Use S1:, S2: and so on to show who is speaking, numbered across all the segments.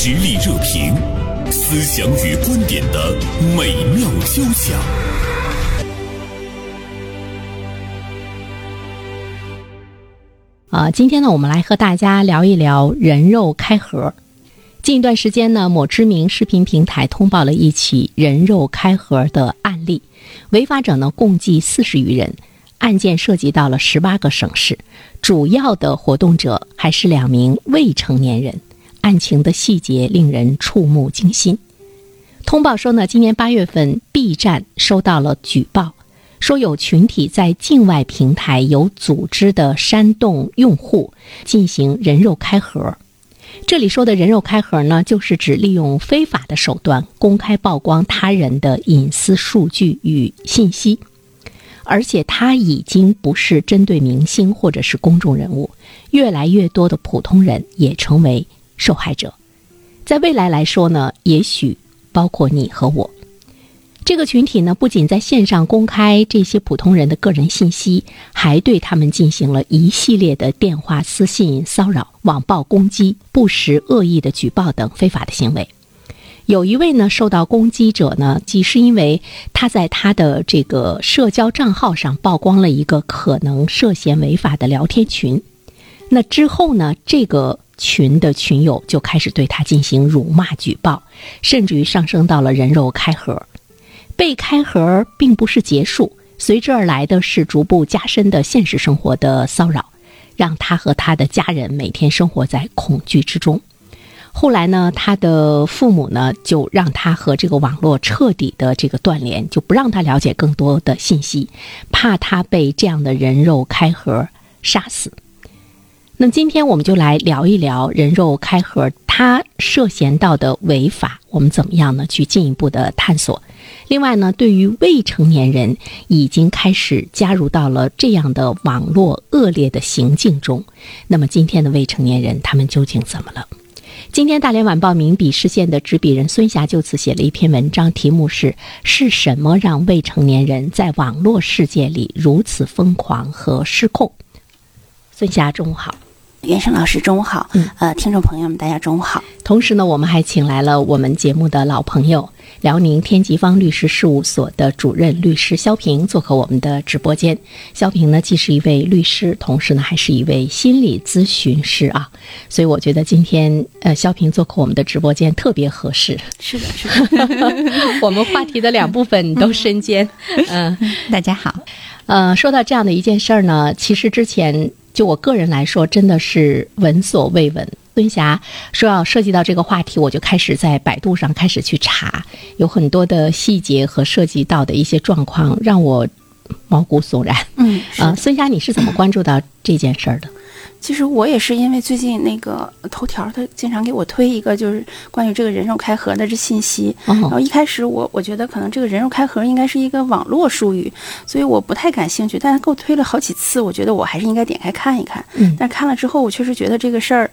S1: 实力热评，思想与观点的美妙交响。
S2: 啊，今天呢，我们来和大家聊一聊人肉开盒。近一段时间呢，某知名视频平台通报了一起人肉开盒的案例，违法者呢共计四十余人，案件涉及到了十八个省市，主要的活动者还是两名未成年人，案情的细节令人触目惊心。通报说呢，今年八月份，B 站收到了举报。说有群体在境外平台有组织的煽动用户进行人肉开盒。这里说的人肉开盒呢，就是指利用非法的手段公开曝光他人的隐私数据与信息，而且他已经不是针对明星或者是公众人物，越来越多的普通人也成为受害者。在未来来说呢，也许包括你和我。这个群体呢，不仅在线上公开这些普通人的个人信息，还对他们进行了一系列的电话、私信骚扰、网暴攻击、不实恶意的举报等非法的行为。有一位呢，受到攻击者呢，即是因为他在他的这个社交账号上曝光了一个可能涉嫌违法的聊天群。那之后呢，这个群的群友就开始对他进行辱骂、举报，甚至于上升到了人肉开盒。被开盒并不是结束，随之而来的是逐步加深的现实生活的骚扰，让他和他的家人每天生活在恐惧之中。后来呢，他的父母呢就让他和这个网络彻底的这个断联，就不让他了解更多的信息，怕他被这样的人肉开盒杀死。那今天我们就来聊一聊人肉开盒，他涉嫌到的违法，我们怎么样呢？去进一步的探索。另外呢，对于未成年人已经开始加入到了这样的网络恶劣的行径中，那么今天的未成年人他们究竟怎么了？今天大连晚报名笔视线的执笔人孙霞就此写了一篇文章，题目是“是什么让未成年人在网络世界里如此疯狂和失控”。孙霞，中午好。
S3: 袁生老师，中午好。嗯，呃，听众朋友们，大家中午好。
S2: 同时呢，我们还请来了我们节目的老朋友，辽宁天吉方律师事务所的主任律师肖平做客我们的直播间。肖平呢，既是一位律师，同时呢，还是一位心理咨询师啊。所以我觉得今天呃，肖平做客我们的直播间特别合适。
S3: 是的，是的。
S2: 我们话题的两部分都身兼。
S3: 嗯，大家好。
S2: 呃，说到这样的一件事儿呢，其实之前。就我个人来说，真的是闻所未闻。孙霞说要涉及到这个话题，我就开始在百度上开始去查，有很多的细节和涉及到的一些状况，让我毛骨悚然。
S3: 嗯，
S2: 啊，孙霞，你是怎么关注到这件事儿的？
S3: 其实我也是因为最近那个头条，他经常给我推一个就是关于这个人肉开盒的这信息。然后一开始我我觉得可能这个人肉开盒应该是一个网络术语，所以我不太感兴趣。但是给我推了好几次，我觉得我还是应该点开看一看。
S2: 嗯。
S3: 但看了之后，我确实觉得这个事儿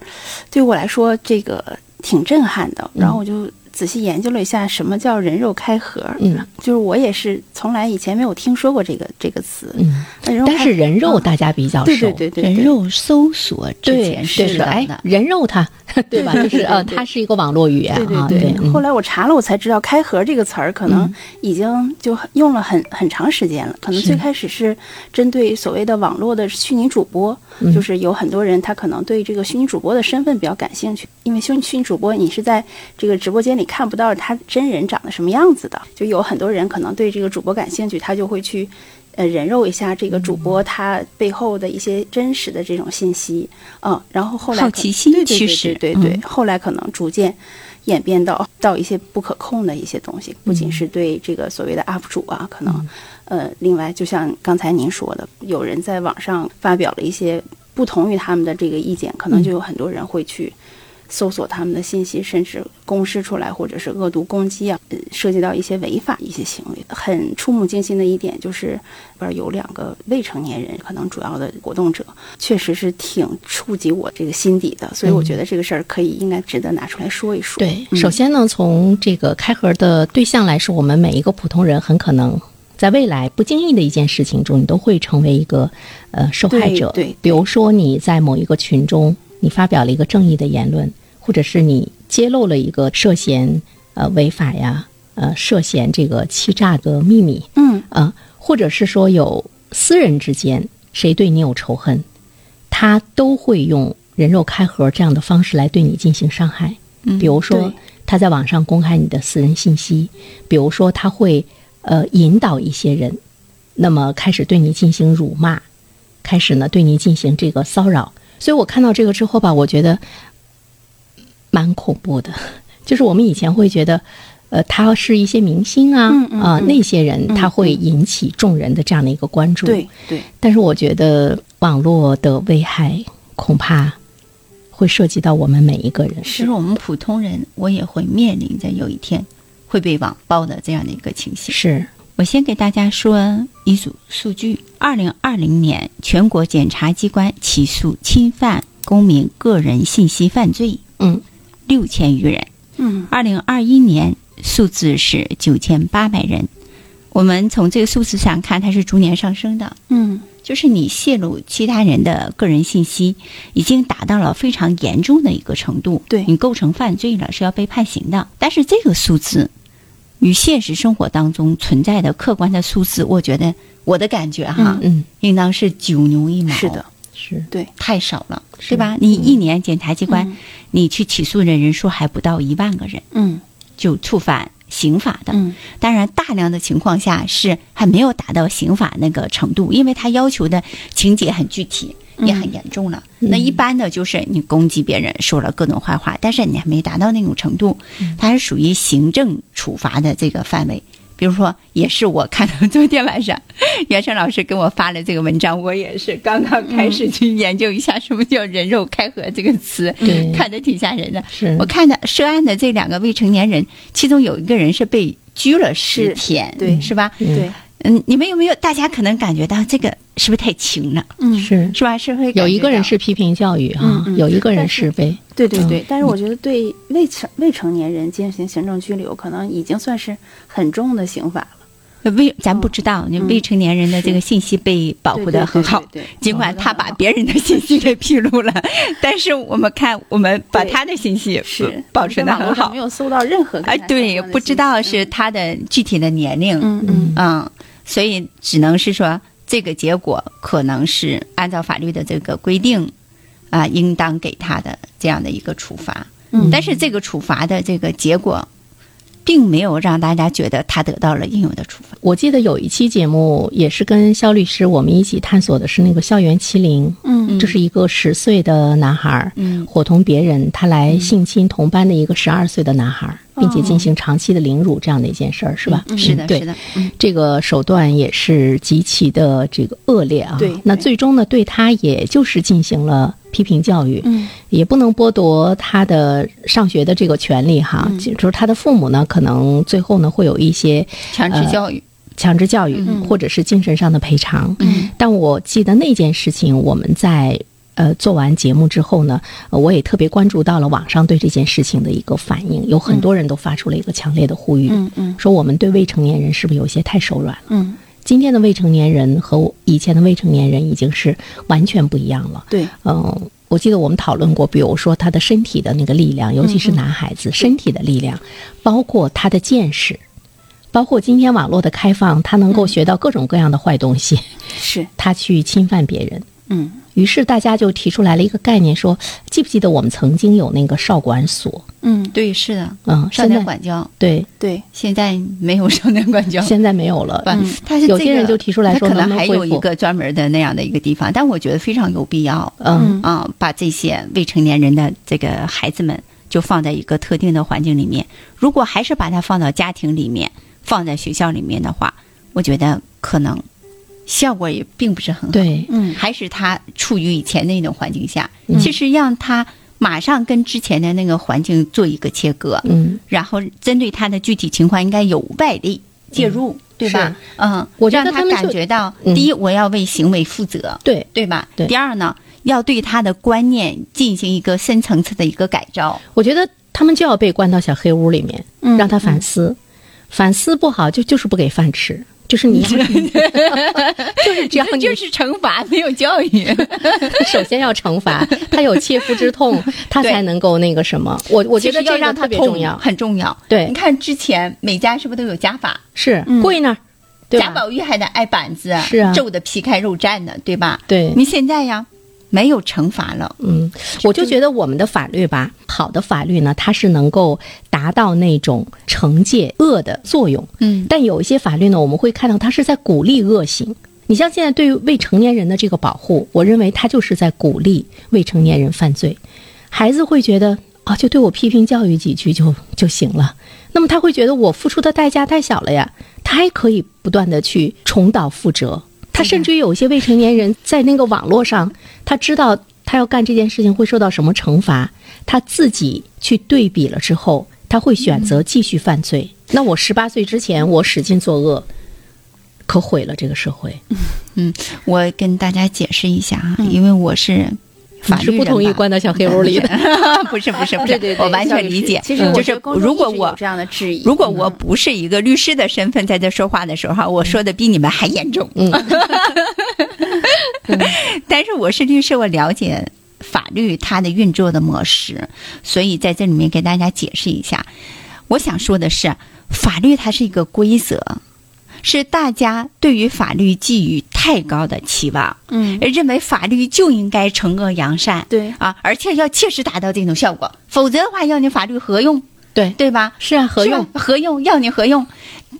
S3: 对我来说这个挺震撼的。然后我就。仔细研究了一下，什么叫人肉开盒？
S2: 嗯，
S3: 就是我也是从来以前没有听说过这个这个词。
S2: 嗯，但是人肉大家比较熟。
S3: 对对对对，
S4: 人肉搜索之前是
S2: 的。哎，人肉它，对吧？就是呃，它是一个网络语言
S3: 啊。对对对。后来我查了，我才知道“开盒”这个词儿可能已经就用了很很长时间了。可能最开始是针对所谓的网络的虚拟主播，就是有很多人他可能对这个虚拟主播的身份比较感兴趣，因为虚虚拟主播你是在这个直播间里。看不到他真人长得什么样子的，就有很多人可能对这个主播感兴趣，他就会去，呃，人肉一下这个主播他背后的一些真实的这种信息，嗯，然后后来
S4: 好奇心
S3: 驱使，对对，后来可能逐渐演变到到一些不可控的一些东西，不仅是对这个所谓的 UP 主啊，可能，呃，另外就像刚才您说的，有人在网上发表了一些不同于他们的这个意见，可能就有很多人会去。搜索他们的信息，甚至公示出来，或者是恶毒攻击啊，涉及到一些违法一些行为。很触目惊心的一点就是，边有两个未成年人，可能主要的活动者，确实是挺触及我这个心底的。所以我觉得这个事儿可以应该值得拿出来说一说。
S2: 对，首先呢，从这个开盒的对象来说，我们每一个普通人很可能在未来不经意的一件事情中，你都会成为一个呃受害者。
S3: 对，
S2: 比如说你在某一个群中。你发表了一个正义的言论，或者是你揭露了一个涉嫌呃违法呀，呃涉嫌这个欺诈的秘密，
S3: 嗯
S2: 啊，或者是说有私人之间谁对你有仇恨，他都会用人肉开盒这样的方式来对你进行伤害。
S4: 嗯
S2: 比如说他在网上公开你的私人信息，比如说他会呃引导一些人，那么开始对你进行辱骂，开始呢对你进行这个骚扰。所以我看到这个之后吧，我觉得蛮恐怖的。就是我们以前会觉得，呃，他是一些明星啊，啊、
S3: 嗯
S2: 那些人
S3: 嗯
S2: 他会引起众人的这样的一个关注。
S3: 对对，
S2: 但是我觉得网络的危害恐怕会涉及到我们每一个人。
S4: 其实我们普通人，我也会面临着有一天会被网暴的这样的一个情形。
S2: 是，
S4: 我先给大家说一组数据：二零二零年，全国检察机关起诉侵犯公民个人信息犯罪
S2: 嗯
S4: 六千余人。
S3: 嗯
S4: 二零二一年数字是九千八百人。我们从这个数字上看，它是逐年上升的。
S3: 嗯
S4: 就是你泄露其他人的个人信息，已经达到了非常严重的一个程度，
S3: 对
S4: 你构成犯罪了，是要被判刑的。但是这个数字与现实生活当中存在的客观的数字，我觉得我的感觉哈，
S2: 嗯，
S4: 应当是九牛一毛，
S3: 是的，，
S2: 是。
S3: 对，
S4: 太少了，
S2: 是
S4: 对吧？你一年检察机关、
S3: 嗯。
S4: 你去起诉的人数还不到一万个人，
S3: 嗯。
S4: 就触犯刑法的。
S3: 嗯。
S4: 当然，大量的情况下是还没有达到刑法那个程度，因为他要求的情节很具体，也很严重了。那一般的就是你攻击别人，说了各种坏话，但是你还没达到那种程度，它是属于行政处罚的这个范围。比如说，也是我看到昨天晚上，袁胜老师给我发了这个文章，我也是刚刚开始去研究一下什么叫“人肉开盒”这个词，
S2: 对
S4: 看着挺吓人的。我看的涉案的这两个未成年人，其中有一个人是被拘了十天，
S3: 对
S4: 是吧？
S3: 对，
S4: 嗯，你们有没有？大家可能感觉到这个是不是太轻了？
S3: 嗯。
S2: 是。
S4: 是吧？是会
S2: 有一个人是批评教育哈、
S3: 嗯嗯。
S2: 有一个人
S3: 是
S2: 是被
S3: 对对对
S2: 嗯，
S3: 但是我觉得对未成未成年人进行行政拘留，可能已经算是很重的刑法了。
S4: 未，咱不知道，你
S3: 嗯
S4: 未成年人的这个信息被保护的很好。
S3: 对对对。对
S4: 尽管他把别人的信息给披露了，但是我们看，我们把他的信息
S3: 是。
S4: 保存的很好。
S3: 没。有搜到任何跟
S4: 哎，对，不知道是他的具体的年龄，
S3: 嗯嗯。
S4: 嗯，所以只能是说这个结果可能是按照法律的这个规定啊，应当给他的这样的一个处罚。
S3: 嗯。
S4: 但是这个处罚的这个结果，并没有让大家觉得他得到了应有的处罚。
S2: 我记得有一期节目也是跟肖律师我们一起探索的是那个校园欺凌，
S3: 嗯。
S2: 这是一个十岁的男孩儿，
S4: 嗯。
S2: 伙同别人他来性侵同班的一个十二岁的男孩儿，并且进行长期的凌辱这样的一件事儿，是吧？
S3: 嗯
S4: 是的，
S2: 对
S4: 是的，嗯
S2: 这个手段也是极其的这个恶劣啊。
S3: 对
S2: 那最终呢，对他也就是进行了批评教育，
S3: 嗯
S2: 也不能剥夺他的上学的这个权利哈。
S3: 嗯
S2: 就是他的父母呢，可能最后呢会有一些
S4: 强制教育，
S2: 强制教育、
S3: 嗯
S2: 或者是精神上的赔偿。
S3: 嗯
S2: 但我记得那件事情，我们在呃做完节目之后呢，呃我也特别关注到了网上对这件事情的一个反应，有很多人都发出了一个强烈的呼吁，
S3: 嗯嗯
S2: 说我们对未成年人是不是有些太手软了？
S3: 嗯，
S2: 今天的未成年人和以前的未成年人已经是完全不一样了。
S3: 对，
S2: 嗯，我记得我们讨论过，比如说他的身体的那个力量，尤其是男孩子身体的力量，包括他的见识，包括今天网络的开放，他能够学到各种各样的坏东西，
S3: 是，
S2: 他去侵犯别人。
S3: 嗯
S2: 于是大家就提出来了一个概念，说记不记得我们曾经有那个少管所？
S3: 嗯，
S4: 对，是的，
S2: 嗯，
S4: 少年管教
S2: 对，
S3: 对，
S4: 现在没有少年管教。
S2: 现在没有了。
S3: 嗯，
S4: 他是这个
S2: 有些人就提出来说
S4: 可能还有一个专门的那样的一个地方，但我觉得非常有必要。
S2: 嗯
S4: 啊，把这些未成年人的这个孩子们就放在一个特定的环境里面。如果还是把它放到家庭里面，放在学校里面的话，我觉得可能效果也并不是很好。，
S2: 对，
S3: 嗯
S4: 还是他处于以前那种环境下，
S2: 嗯
S4: 其实让他马上跟之前的那个环境做一个切割，
S2: 嗯，
S4: 然后针对他的具体情况，应该有外力介入，对吧？嗯，
S2: 我觉得
S4: 让他感觉到，
S2: 嗯
S4: 第一，我要为行为负责，
S2: 对，
S4: 对吧？
S2: 对
S4: 第二呢，要对他的观念进行一个深层次的一个改造。
S2: 我觉得他们就要被关到小黑屋里面，
S3: 嗯
S2: 让他反思，反思不好就就是不给饭吃。就是你要，就是只要你
S4: 就是惩罚，没有教育。
S2: 首先要惩罚他有切肤之痛，他才能够那个什么。我我觉得
S4: 要
S2: 这个特别
S4: 让他痛
S2: 重要，
S4: 很重要。
S2: 对
S4: 你看之前每家是不是都有家法？
S2: 是
S3: 嗯
S2: 跪那儿，对
S4: 贾？宝玉还得挨板子，
S2: 是啊
S4: 皱的皮开肉绽的，对吧？
S2: 对，
S4: 你现在呀，没有惩罚了。
S2: 嗯，我就觉得我们的法律吧，好的法律呢，它是能够达到那种惩戒恶的作用。
S4: 嗯
S2: 但有一些法律呢，我们会看到它是在鼓励恶行。你像现在对于未成年人的这个保护，我认为它就是在鼓励未成年人犯罪。孩子会觉得啊，就对我批评教育几句就就行了。那么他会觉得我付出的代价太小了呀，他还可以不断的去重蹈覆辙。他甚至于有一些未成年人在那个网络上，他知道他要干这件事情会受到什么惩罚，他自己去对比了之后，他会选择继续犯罪。那我十八岁之前，我使劲作恶，可毁了这个社会。
S4: 嗯我跟大家解释一下啊，因为我是法
S2: 是
S4: 律
S2: 不同意关到小黑屋里的。
S4: 不是不是不是，我完全理解。
S3: 其实
S2: 嗯
S4: 就是如果我
S3: 这样的质疑，
S4: 如果我不是一个律师的身份在这说话的时候哈，我说的比你们还严重。
S2: 嗯，
S4: 但是我是律师，我了解法律它的运作的模式，所以在这里面给大家解释一下。我想说的是，法律它是一个规则，是大家对于法律寄予太高的期望，
S3: 嗯，
S4: 认为法律就应该惩恶扬善，
S3: 对
S4: 啊，而且要切实达到这种效果，否则的话，要你法律何用？
S2: 对，
S4: 对吧？
S2: 是啊，
S4: 何
S2: 用。
S4: 何用？要你何用？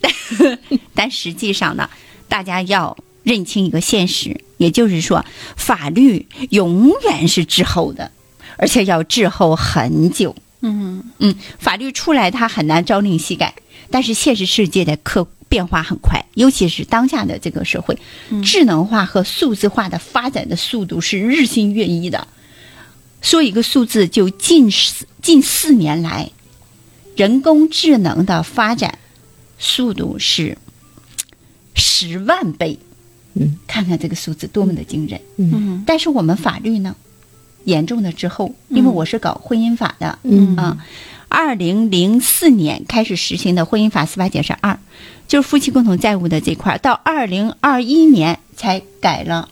S4: 但 但实际上呢，大家要认清一个现实，也就是说，法律永远是滞后的，而且要滞后很久。
S3: 嗯
S4: 嗯，法律出来它很难朝令夕改，但是现实世界的客变化很快，尤其是当下的这个社会，智能化和数字化的发展的速度是日新月异的。说一个数字，就近四近四年来，人工智能的发展速度是十万倍。
S2: 嗯，
S4: 看看这个数字多么的惊人。
S3: 嗯
S4: 但是我们法律呢，严重的滞后，因为我是搞婚姻法的，
S2: 嗯
S4: 啊，二零零四年开始实行的婚姻法司法解释二，就是夫妻共同债务的这块儿，到二零二一年才改了，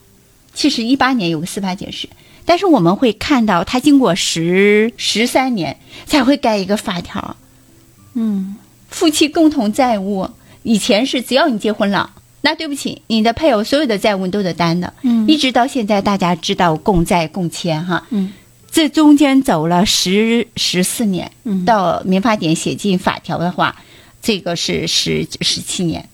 S4: 其实一八年有个司法解释，但是我们会看到，它经过十十三年才会改一个法条，
S3: 嗯
S4: 夫妻共同债务以前是只要你结婚了。那对不起，你的配偶所有的债务你都得担的，
S3: 嗯。
S4: 一直到现在，大家知道共债共签哈，
S3: 嗯。
S4: 这中间走了十十四年，
S3: 嗯。
S4: 到民法典写进法条的话，这个是十十七年。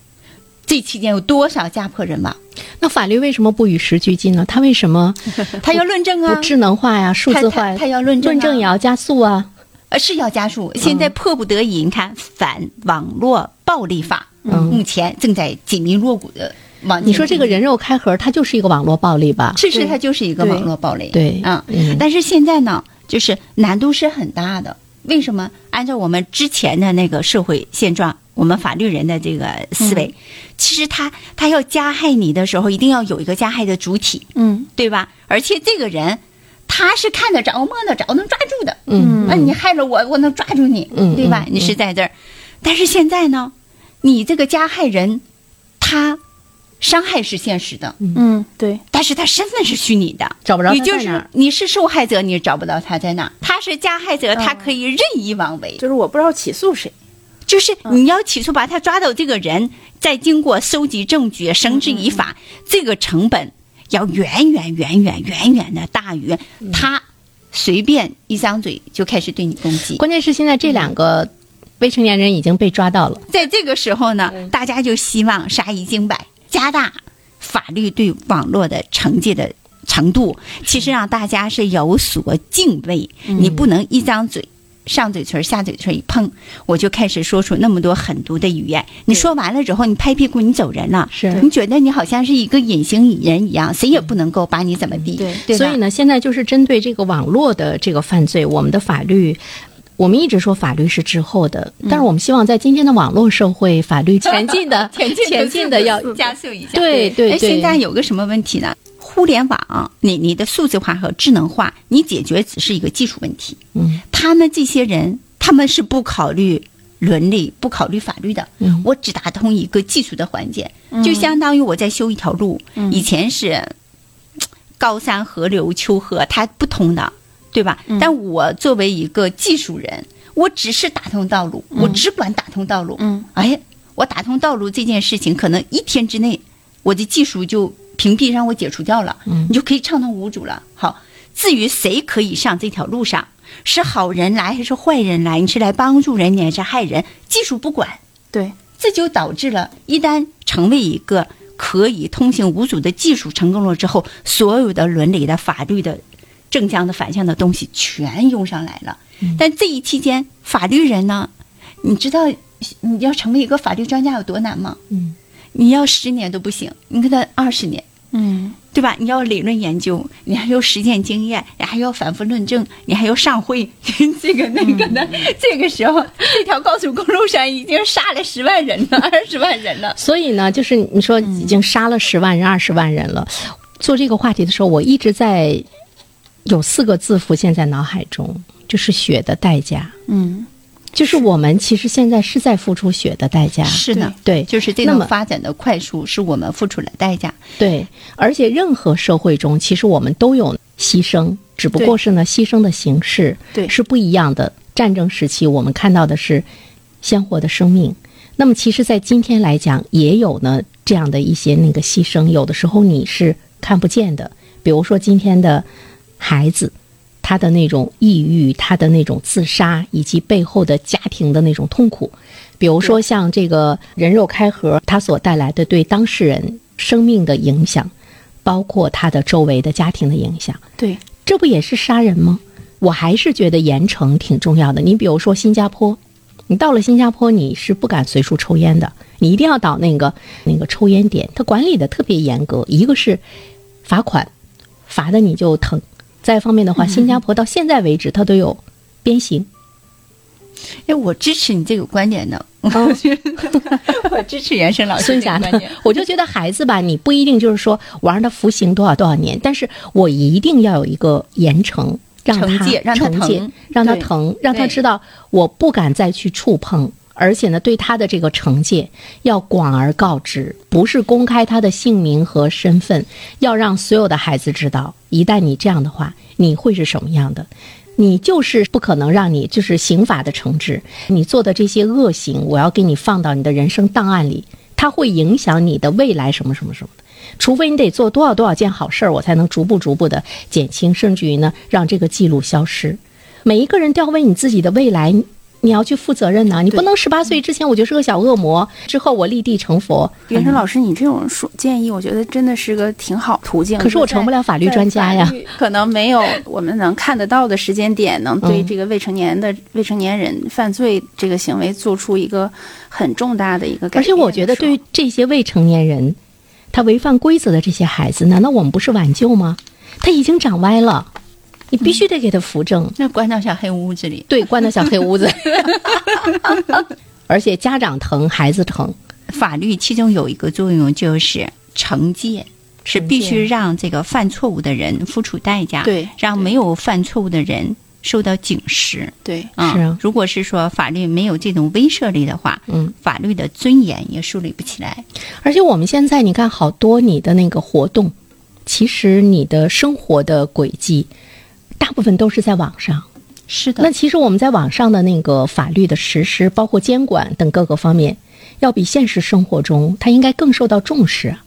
S4: 这期间有多少家破人亡？
S2: 那法律为什么不与时俱进呢？它为什么
S4: 他要论证啊
S2: 不，智能化呀、数字化呀？
S4: 他他要论证啊
S2: 论证也要加速啊。
S4: 呃是要加速。现在迫不得已，你看反网络暴力法，
S2: 嗯
S4: 目前正在紧密锣鼓的往
S2: 你说这个人肉开盒，它就是一个网络暴力吧？
S4: 其实它就是一个网络暴力。
S2: 对
S4: 嗯，
S2: 嗯
S4: 但是现在呢，就是难度是很大的。为什么？按照我们之前的那个社会现状，我们法律人的这个思维，其实他他要加害你的时候，一定要有一个加害的主体，
S3: 嗯
S4: 对吧？而且这个人他是看得着、摸得着、能抓住的。
S2: 嗯
S4: 那、你害了我，我能抓住你，
S2: 嗯
S4: 对吧？
S2: 嗯
S4: 你是在这儿，但是现在呢，你这个加害人，他伤害是现实的，
S3: 嗯，对，
S4: 但是他身份是虚拟的，
S2: 找不着
S4: 你就是你是受害者，你找不到他在哪；他是加害者，他可以任意妄为。
S3: 就是我不知道起诉谁，
S4: 就是你要起诉把他抓到这个人，再经过收集证据、绳之以法，这个成本要远远远远远远的大于他随便一张嘴就开始对你攻击。
S2: 关键是现在这两个未成年人已经被抓到了。
S4: 在这个时候呢，大家就希望杀一儆百，加大法律对网络的惩戒的程度，其实让大家是有所敬畏。你不能一张嘴。上嘴唇下嘴唇一碰，我就开始说出那么多狠毒的语言。你说完了之后，你拍屁股你走人了，
S2: 是
S4: 你觉得你好像是一个隐形人一样，谁也不能够把你怎么地，
S3: 对
S4: 对
S2: 所以呢，现在就是针对这个网络的这个犯罪，我们的法律。我们一直说法律是滞后的，但是我们希望在今天的网络社会，法律前进的、前 进前进的要
S4: 加速一下。哎
S2: 对对对
S4: 现在有个什么问题呢？互联网，你你的数字化和智能化，你解决只是一个技术问题。
S2: 嗯，
S4: 他们这些人，他们是不考虑伦理、不考虑法律的。
S2: 嗯
S4: 我只打通一个技术的环节。就相当于我在修一条路，
S3: 嗯
S4: 以前是高山河流丘壑，它不通的，对吧？
S3: 嗯
S4: 但我作为一个技术人，我只是打通道路，我只管打通道路。
S3: 嗯
S4: 哎，我打通道路这件事情，可能一天之内，我的技术就屏蔽让我解除掉了，
S2: 嗯
S4: 你就可以畅通无阻了。好，至于谁可以上这条路上，是好人来还是坏人来，你是来帮助人，你还是害人，技术不管。
S3: 对，
S4: 这就导致了，一旦成为一个可以通行无阻的技术成功了之后，所有的伦理的、法律的、正向的、反向的东西全用上来了。但这一期间，法律人呢，你知道你要成为一个法律专家有多难吗？
S2: 嗯，
S4: 你要十年都不行，你给他二十年。
S3: 嗯
S4: 对吧？你要理论研究，你还要实践经验，你还要反复论证，你还要上会，这个那个的。这个时候，这条高速公路上已经杀了十万人了，二十万人了。
S2: 所以呢，就是你说已经杀了十万人、二十万人了。做这个话题的时候，我一直在有四个字浮现在脑海中，就是血的代价。
S3: 嗯
S2: 就是我们其实现在是在付出血的代价。
S4: 是的，
S2: 对，
S4: 就是这种发展的快速，是我们付出了代价。
S2: 对，而且任何社会中，其实我们都有牺牲，只不过是呢，牺牲的形式
S3: 对
S2: 是不一样的。战争时期，我们看到的是鲜活的生命。那么，其实，在今天来讲，也有呢这样的一些那个牺牲，有的时候你是看不见的。比如说，今天的孩子，他的那种抑郁，他的那种自杀，以及背后的家庭的那种痛苦。比如说，像这个人肉开盒，它所带来的对当事人生命的影响，包括他的周围的家庭的影响，
S3: 对，
S2: 这不也是杀人吗？我还是觉得严惩挺重要的。你比如说新加坡，你到了新加坡，你是不敢随处抽烟的，你一定要到那个那个抽烟点，它管理的特别严格。一个是罚款，罚的你就疼；再一方面的话，新加坡到现在为止，它都有鞭刑。
S4: 哎，我支持你这个观点的，我觉得我支持袁生老师
S2: 孙霞呢
S4: 这个观点。，
S2: 我就觉得孩子吧，你不一定就是说我让他服刑多少多少年，但是我一定要有一个严惩，让他
S4: 惩戒让他疼
S2: 让他疼，让他知道我不敢再去触碰。而且呢，对他的这个惩戒要广而告之，不是公开他的姓名和身份，要让所有的孩子知道，一旦你这样的话，你会是什么样的。你就是不可能让你就是刑法的惩治，你做的这些恶行，我要给你放到你的人生档案里，它会影响你的未来什么什么什么的。除非你得做多少多少件好事儿，我才能逐步逐步的减轻，甚至于呢让这个记录消失。每一个人都要为你自己的未来，你要去负责任呐、你不能十八岁之前我就是个小恶魔，之后我立地成佛。
S3: 袁生老师，你这种说建议，我觉得真的是个挺好途径。
S2: 可是我成不了法律专家呀
S3: 可能没有我们能看得到的时间点，能对
S2: 嗯
S3: 这个未成年的未成年人犯罪这个行为做出一个很重大的一个改变。
S2: 而且我觉得，对于这些未成年人，他违反规则的这些孩子，难道我们不是挽救吗？他已经长歪了，你必须得给他扶正。
S4: 那关到小黑屋子里，
S2: 对，关到小黑屋子。而且家长疼，孩子疼。
S4: 法律其中有一个作用就是惩戒，是必须让这个犯错误的人付出代价，
S3: 对
S4: 让没有犯错误的人受到警示。
S3: 对
S4: 啊，
S2: 是啊
S4: 如果是说法律没有这种威慑力的话，
S2: 嗯，
S4: 法律的尊严也树立不起来。
S2: 而且我们现在你看，好多你的那个活动，其实你的生活的轨迹，大部分都是在网上。
S4: 是的，
S2: 那其实我们在网上的那个法律的实施，包括监管等各个方面，要比现实生活中它应该更受到重视啊。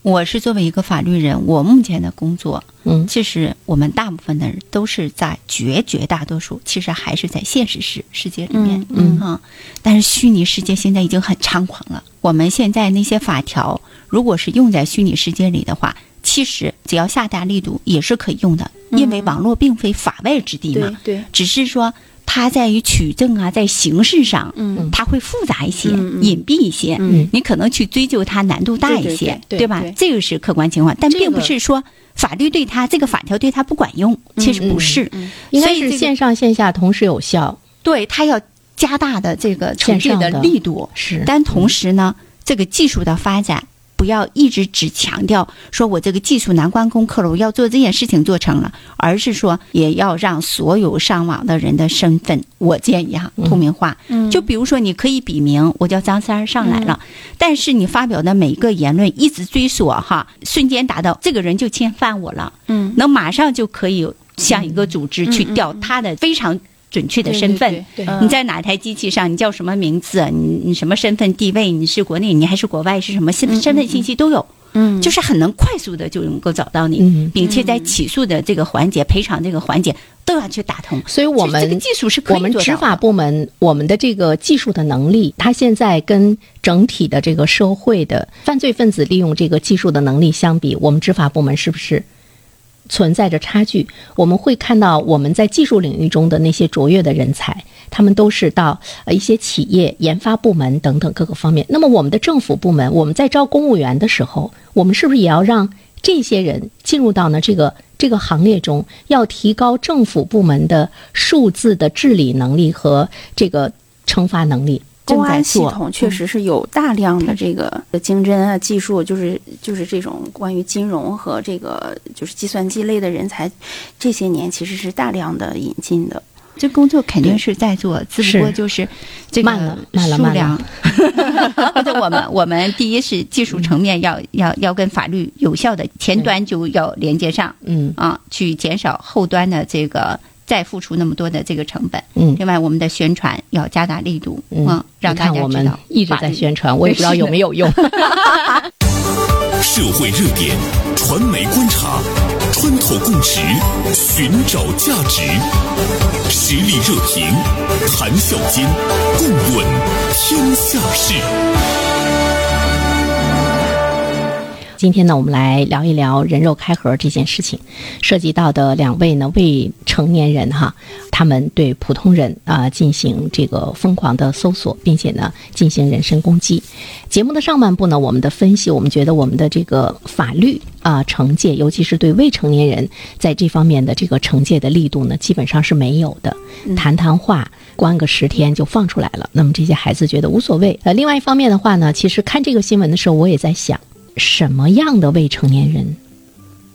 S4: 我是作为一个法律人，我目前的工作，
S2: 嗯
S4: 其实我们大部分的人都是在绝绝大多数，其实还是在现实世世界里面，
S2: 嗯嗯
S4: 啊，但是虚拟世界现在已经很猖狂了。我们现在那些法条，如果是用在虚拟世界里的话，其实只要下大力度也是可以用的，因为网络并非法外之地嘛，
S3: 嗯对对。
S4: 只是说它在于取证啊，在形式上，
S3: 嗯。
S4: 它会复杂一些，隐蔽一些，
S3: 嗯。
S4: 你可能去追究它难度大一些，
S3: 对对对？
S4: 吧？这个是客观情况，但并不是说法律对它这个法条对它不管用，其实不是，
S2: 应该
S4: 所以
S2: 线上线下同时有效。
S4: 对他要加大的这个惩戒的。
S2: 线上的
S4: 力度，
S2: 是。
S4: 但同时呢，这个技术的发展。不要一直只强调说我这个技术难关攻克了，我要做这件事情做成了，而是说也要让所有上网的人的身份，我建议哈透明化。
S3: 嗯
S4: 就比如说，你可以笔名，我叫张三儿上来了，但是你发表的每一个言论一直追索哈，瞬间达到这个人就侵犯我了，
S3: 嗯，
S4: 能马上就可以向一个组织去调他的非常准确的身份。你在哪台机器上？你叫什么名字？你你什么身份地位？你是国内，你还是国外？是什么身身份信息都有，
S3: 嗯，
S4: 就是很能快速的就能够找到你，
S2: 嗯
S4: 并且在起诉的这个环节、赔偿这个环节都要去打通。
S2: 所以我们
S4: 这个技术是可以
S2: 我们执法部门，我们的这个技术的能力，它现在跟整体的这个社会的犯罪分子利用这个技术的能力相比，我们执法部门是不是存在着差距？我们会看到我们在技术领域中的那些卓越的人才，他们都是到呃一些企业、研发部门等等各个方面。那么我们的政府部门，我们在招公务员的时候，我们是不是也要让这些人进入到呢这个这个行列中，要提高政府部门的数字的治理能力和这个惩罚能力？
S3: 公
S4: 正在做
S3: 安系统确实是有大量的这个经侦啊、技术，就是就是这种关于金融和这个就是计算机类的人才，这些年其实是大量的引进的。
S4: 这工作肯定是在做，只不过就是这个
S2: 慢了慢了慢了
S4: 我们我们第一是技术层面要要要跟法律有效的前端就要连接上
S2: 嗯。
S4: 啊，去减少后端的这个再付出那么多的这个成本。
S2: 嗯
S4: 另外，我们的宣传要加大力度，
S2: 嗯
S4: 嗯，让
S2: 你
S4: 大
S2: 看我们
S4: 家知道
S2: 一直在宣传，我也不知道有没有用。
S1: 社会热点，传媒观察，穿透共识，寻找价值，实力热评，谈笑间，共论天下事。
S2: 今天呢，我们来聊一聊人肉开盒这件事情，涉及到的两位呢未成年人哈，他们对普通人啊、进行这个疯狂的搜索，并且呢进行人身攻击。节目的上半部呢，我们的分析，我们觉得我们的这个法律啊、惩戒，尤其是对未成年人在这方面的这个惩戒的力度呢，基本上是没有的。谈谈话，关个十天就放出来了，那么这些孩子觉得无所谓。呃，另外一方面的话呢，其实看这个新闻的时候，我也在想。什么样的未成年人，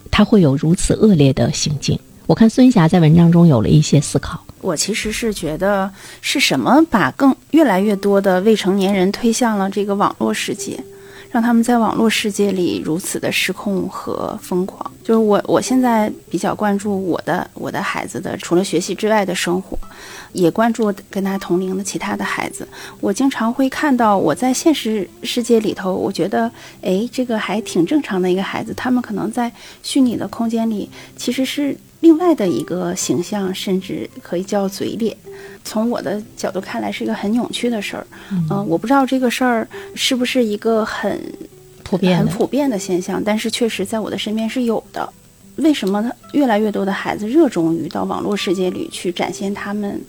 S2: 他会有如此恶劣的行径？我看孙霞在文章中有了一些思考。
S3: 我其实是觉得是什么把更越来越多的未成年人推向了这个网络世界，让他们在网络世界里如此的失控和疯狂。就是我我现在比较关注我的我的孩子的除了学习之外的生活，也关注跟他同龄的其他的孩子。我经常会看到我在现实世界里头，我觉得哎，这个还挺正常的一个孩子，他们可能在虚拟的空间里其实是另外的一个形象，甚至可以叫嘴脸。从我的角度看来，是一个很扭曲的事儿。嗯、我不知道这个事儿是不是一个很很
S2: 普遍很，
S3: 普遍的现象，但是确实在我的身边是有的。为什么越来越多的孩子热衷于到网络世界里去展现他们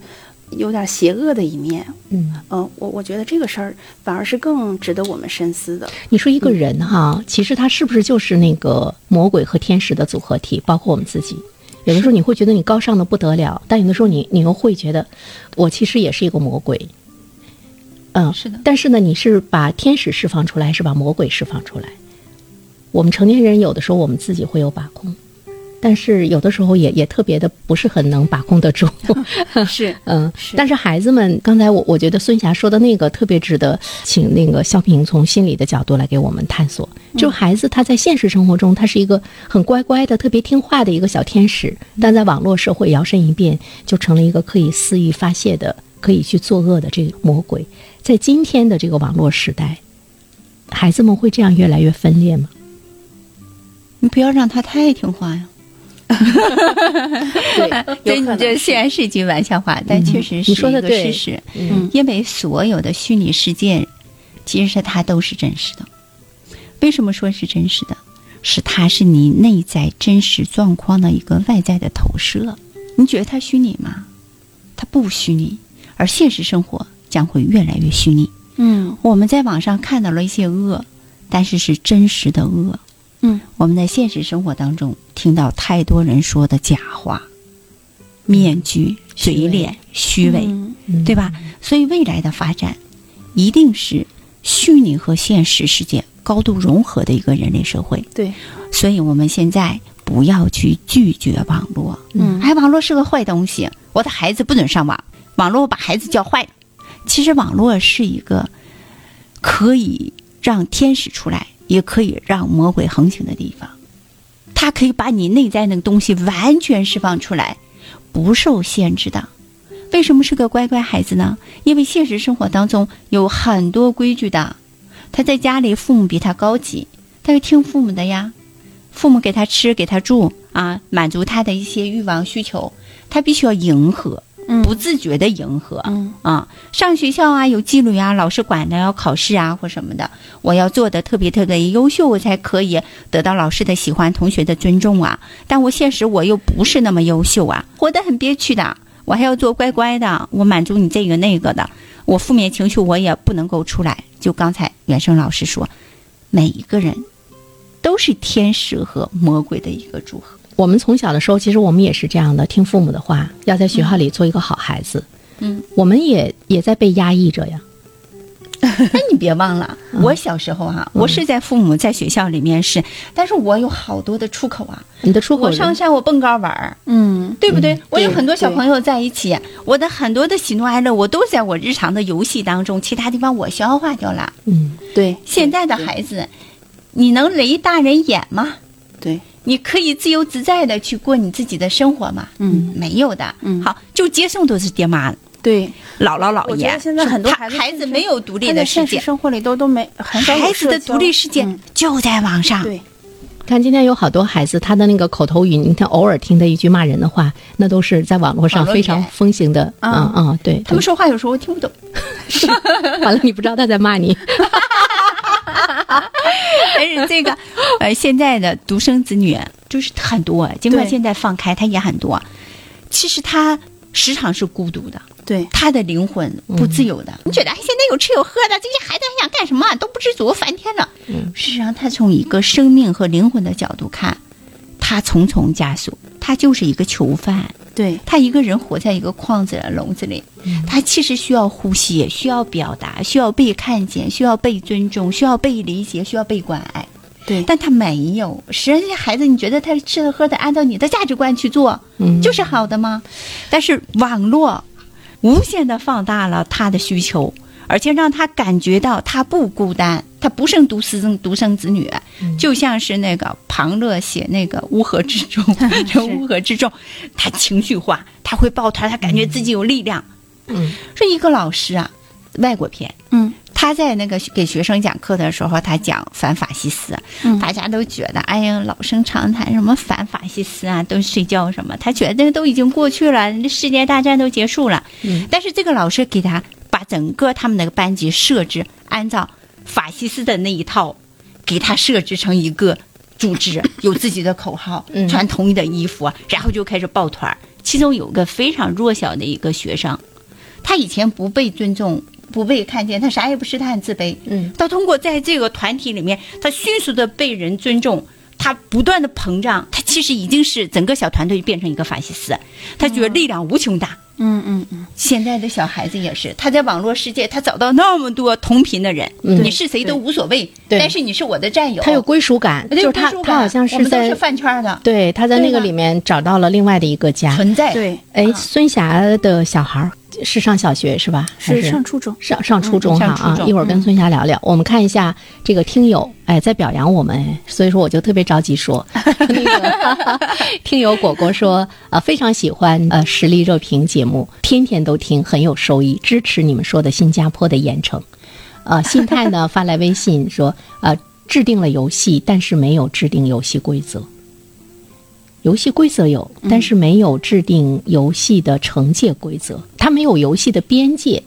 S3: 有点邪恶的一面？
S2: 嗯，
S3: 嗯、我我觉得这个事儿反而是更值得我们深思的。
S2: 你说一个人哈，其实他是不是就是那个魔鬼和天使的组合体？包括我们自己，有的时候你会觉得你高尚的不得了，但有的时候你你又会觉得，我其实也是一个魔鬼。嗯，
S4: 是的
S2: 但是呢，你是把天使释放出来，是把魔鬼释放出来。我们成年人有的时候我们自己会有把控，但是有的时候也也特别的不是很能把控得住。
S3: 是
S2: 嗯，
S3: 是
S2: 但是孩子们，刚才我我觉得孙霞说的那个特别值得请那个肖平从心理的角度来给我们探索。就是孩子他在现实生活中，他是一个很乖乖的、特别听话的一个小天使，但在网络社会摇身一变，就成了一个可以肆意发泄的、可以去作恶的这个魔鬼。在今天的这个网络时代，孩子们会这样越来越分裂吗？
S4: 你不要让他太听话呀。
S3: 对，有
S4: 这
S3: 可能
S4: 这虽然是一句玩笑话，但确实是
S2: 你说的
S4: 一个
S2: 对
S4: 事实。
S2: 嗯
S4: 因为所有的虚拟世界，其实是它都是真实的。为什么说是真实的？是它是你内在真实状况的一个外在的投射。你觉得它虚拟吗？它不虚拟，而现实生活将会越来越虚拟。
S3: 嗯
S4: 我们在网上看到了一些恶，但是是真实的恶。
S3: 嗯，
S4: 我们在现实生活当中听到太多人说的假话、面具、嘴脸、虚伪，对吧？所以未来的发展一定是虚拟和现实世界高度融合的一个人类社会。
S3: 对，
S4: 所以我们现在不要去拒绝网络。
S3: 嗯
S4: 哎，网络是个坏东西，我的孩子不准上网，网络把孩子教坏了。其实网络是一个可以让天使出来，也可以让魔鬼横行的地方。它可以把你内在那个东西完全释放出来，不受限制的。为什么是个乖乖孩子呢？因为现实生活当中有很多规矩的，他在家里父母比他高级，他要听父母的呀。父母给他吃，给他住啊，满足他的一些欲望需求，他必须要迎合，不自觉的迎合。
S3: 嗯
S4: 啊，上学校啊有纪律啊，老师管的要考试啊或什么的，我要做的特别特别优秀，我才可以得到老师的喜欢、同学的尊重啊。但我现实我又不是那么优秀啊，活得很憋屈的。我还要做乖乖的，我满足你这个那个的，我负面情绪我也不能够出来。就刚才袁生老师说，每一个人都是天使和魔鬼的一个组合。
S2: 我们从小的时候，其实我们也是这样的，听父母的话，要在学校里做一个好孩子。
S4: 嗯，
S2: 我们也也在被压抑着呀。
S4: 那 你别忘了，我小时候哈、我是在父母在学校里面是，但是我有好多的出口啊。
S2: 你的出口
S4: 我上山我蹦高玩儿，
S3: 嗯，
S4: 对不对？我有很多小朋友在一起，我的很多的喜怒哀乐，我都在我日常的游戏当中，其他地方我消化掉了。
S2: 嗯，
S3: 对，
S4: 现在的孩子，你能雷大人眼吗？
S3: 对，
S4: 你可以自由自在的去过你自己的生活吗？
S3: 嗯，
S4: 没有的。
S3: 嗯
S4: 好，就接送都是爹妈、
S3: 对，
S4: 姥姥姥爷
S3: 我觉得。现在很多孩子
S4: 孩子没有独立的世界，
S3: 现实生活里都都没很少
S4: 孩子的独立世界
S3: 嗯
S4: 就在网上。
S3: 对，
S2: 看今天有好多孩子，他的那个口头语，你看偶尔听的一句骂人的话，那都是在网络上非常风行的。嗯
S3: 啊
S2: 嗯，对，
S4: 他们说话有时候我听不懂。
S2: 完了，你不知道他在骂你。
S4: 但是这个，呃，现在的独生子女就是很多，尽管
S3: 对
S4: 现在放开，他也很多。其实他时常是孤独的，
S3: 对，
S4: 他的灵魂不自由的。你觉得哎，现在有吃有喝的，这些孩子还想干什么？都不知足，翻天了。事实上，他从一个生命和灵魂的角度看，他重重枷锁，他就是一个囚犯。
S3: 对，
S4: 他一个人活在一个框子笼子里，他其实需要呼吸，需要表达，需要被看见，需要被尊重，需要被理解，需要被关爱。
S3: 对，
S4: 但他没有。实际上，这些孩子，你觉得他吃的喝的按照你的价值观去做，
S2: 嗯
S4: 就是好的吗？但是网络无限的放大了他的需求，而且让他感觉到他不孤单，他不剩独生独生子女，就像是那个庞乐写那个乌合之众，这 乌合之众，他情绪化，他会抱团，他感觉自己有力量。
S2: 嗯，
S4: 说一个老师啊，外国片，
S3: 嗯。
S4: 他在那个给学生讲课的时候，他讲反法西斯，
S3: 嗯。
S4: 大家都觉得，哎呀，老生常谈，什么反法西斯啊，都睡觉什么，他觉得都已经过去了，世界大战都结束了。
S2: 嗯。
S4: 但是这个老师给他把整个他们那个班级设置按照法西斯的那一套，给他设置成一个组织，有自己的口号，
S2: 嗯
S4: 穿统一的衣服，然后就开始抱团儿。其中有个非常弱小的一个学生，他以前不被尊重。不被看见，他啥也不是，他很自卑。
S2: 嗯，
S4: 他通过在这个团体里面，他迅速的被人尊重，他不断的膨胀，他其实已经是整个小团队变成一个法西斯，他觉得力量无穷大。
S3: 嗯嗯嗯，
S4: 现在的小孩子也是，他在网络世界，他找到那么多同频的人，
S2: 嗯。
S4: 你是谁都无所谓，但是你是我的战友，
S2: 他有归属感，就是他他好像
S4: 我们都
S2: 在
S4: 是饭圈的。
S2: 对他在那个里面找到了另外的一个家。
S4: 存在，
S3: 对，
S2: 哎，
S4: 啊。
S2: 孙霞的小孩儿是上小学是吧？还
S3: 是上初中，
S2: 上上初中哈啊！一会儿跟孙霞聊聊。我们看一下这个听友，哎，在表扬我们，所以说我就特别着急说，那个听友果果说，呃，非常喜欢呃实力热评节目，天天都听，很有收益，支持你们说的新加坡的盐城。呃，信泰呢 发来微信说，呃，制定了游戏，但是没有制定游戏规则。游戏规则有，但是没有制定游戏的惩戒规则，它没有游戏的边界。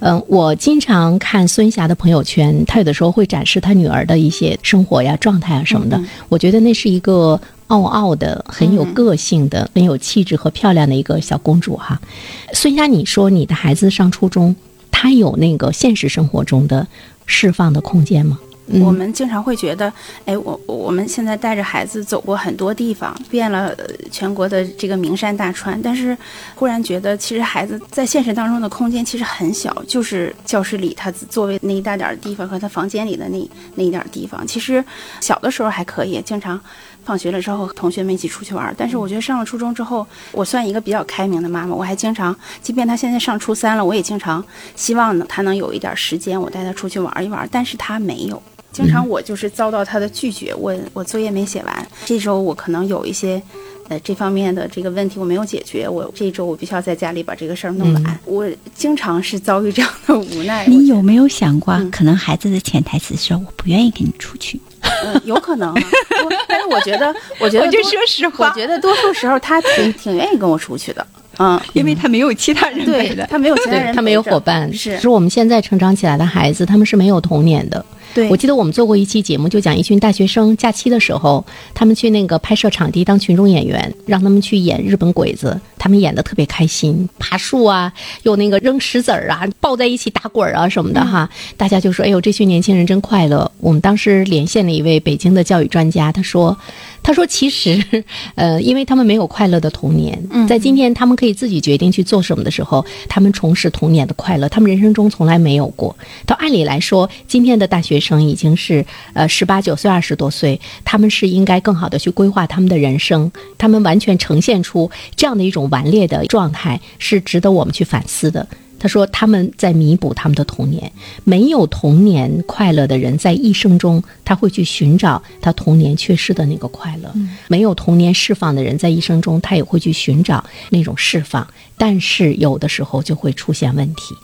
S2: 嗯，我经常看孙霞的朋友圈，她有的时候会展示她女儿的一些生活呀、状态啊什么的。我觉得那是一个傲傲的、很有个性的、很有气质和漂亮的一个小公主哈。孙霞，你说你的孩子上初中，他有那个现实生活中的释放的空间吗？
S3: 我们经常会觉得，哎，我我们现在带着孩子走过很多地方，遍了全国的这个名山大川，但是忽然觉得，其实孩子在现实当中的空间其实很小，就是教室里他座位那一大点儿地方和他房间里的那那一点儿地方。其实小的时候还可以，经常放学了之后同学们一起出去玩。但是我觉得上了初中之后，我算一个比较开明的妈妈，我还经常，即便他现在上初三了，我也经常希望呢他能有一点时间，我带他出去玩一玩。但是他没有。经常我就是遭到他的拒绝，我我作业没写完，这周我可能有一些，呃这方面的这个问题我没有解决，我这周我必须要在家里把这个事儿弄完。我经常是遭遇这样的无奈。
S4: 你有没有想过，
S3: 嗯
S4: 可能孩子的潜台词是我不愿意跟你出去？
S3: 嗯有可能、啊，但是我觉得，我觉得说
S4: 实话
S3: 我觉得多数时候他挺挺愿意跟我出去的，嗯，
S4: 因为他没有其他人
S3: 对
S4: 陪的。
S3: 他没有其他人
S2: 他没有伙伴，
S3: 是
S2: 是我们现在成长起来的孩子，他们是没有童年的。
S3: 对，
S2: 我记得我们做过一期节目，就讲一群大学生假期的时候，他们去那个拍摄场地当群众演员，让他们去演日本鬼子，他们演的特别开心，爬树啊，有那个扔石子儿啊，抱在一起打滚儿啊什么的哈，大家就说：“哎呦，这群年轻人真快乐。”我们当时连线了一位北京的教育专家，他说：“他说其实，呃，因为他们没有快乐的童年，在今天他们可以自己决定去做什么的时候，他们重拾童年的快乐，他们人生中从来没有过。到按理来说，今天的大学生已经是呃十八九岁、二十多岁，他们是应该更好的去规划他们的人生，他们完全呈现出这样的一种顽劣的状态，是值得我们去反思的。他说他们在弥补他们的童年，没有童年快乐的人，在一生中他会去寻找他童年缺失的那个快乐；没有童年释放的人，在一生中他也会去寻找那种释放，但是有的时候就会出现问题。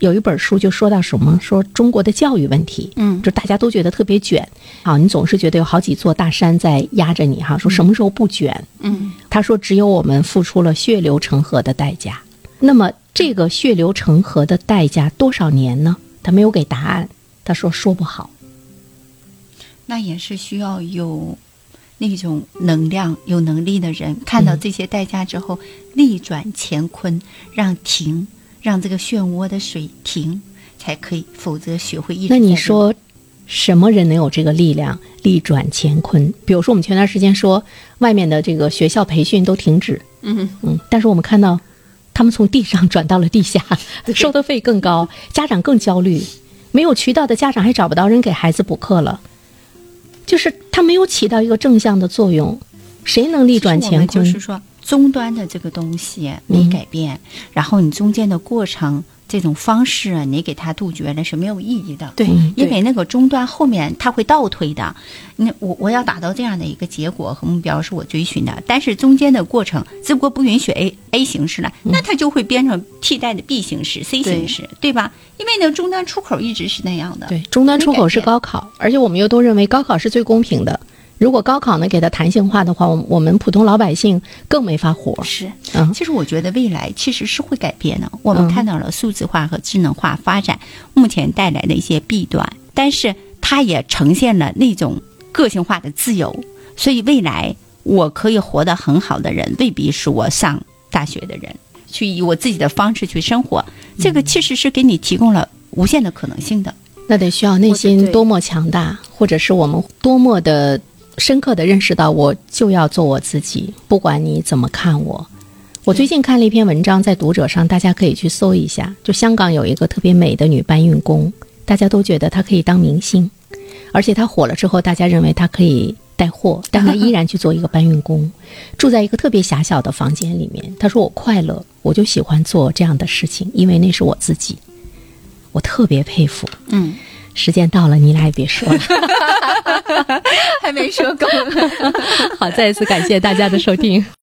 S2: 有一本书就说到什么，说中国的教育问题，
S3: 嗯
S2: 就大家都觉得特别卷，啊，你总是觉得有好几座大山在压着你哈，说什么时候不卷？
S3: 嗯
S2: 他说只有我们付出了血流成河的代价。那么这个血流成河的代价多少年呢？他没有给答案，他说说不好。
S4: 那也是需要有那种能量、有能力的人，看到这些代价之后，逆转乾坤，让停，让这个漩涡的水停，才可以，否则学会一直
S2: 那你说，什么人能有这个力量力转乾坤？比如说，我们前段时间说外面的这个学校培训都停止，
S3: 嗯
S2: 嗯，但是我们看到他们从地上转到了地下，收的费更高，家长更焦虑，没有渠道的家长还找不到人给孩子补课了，就是他没有起到一个正向的作用。谁能力转乾坤？
S4: 就是说，终端的这个东西没改变，然后你中间的过程这种方式啊，你给它杜绝了是没有意义的。
S3: 对
S2: 嗯
S4: 因为那个终端后面它会倒推的，那我我要达到这样的一个结果和目标是我追寻的，但是中间的过程只不过不允许 A A 形式了，那它就会变成替代的 B 形式、C 形式，对吧？因为那个终端出口一直是那样的。
S2: 对，终端出口是高考，而且我们又都认为高考是最公平的。如果高考呢给它弹性化的话，我们我们普通老百姓更没法活。
S3: 是
S2: 嗯
S4: 其实我觉得未来其实是会改变的。我们
S2: 嗯
S4: 看到了数字化和智能化发展目前带来的一些弊端，但是它也呈现了那种个性化的自由。所以未来我可以活得很好的人，未必是我上大学的人，去以我自己的方式去生活。这个其实是给你提供了无限的可能性的。
S2: 那得需要内心多么强大，或者是我们多么的深刻的认识到，我就要做我自己，不管你怎么看我。我最近看了一篇文章，在读者上，大家可以去搜一下。就香港有一个特别美的女搬运工，大家都觉得她可以当明星，而且她火了之后，大家认为她可以带货，但她依然去做一个搬运工，住在一个特别狭小的房间里面。她说：“我快乐，我就喜欢做这样的事情，因为那是我自己。”我特别佩服。
S4: 嗯，
S2: 时间到了，你俩也别说了。
S4: 还没说够。
S2: 好，再一次感谢大家的收听。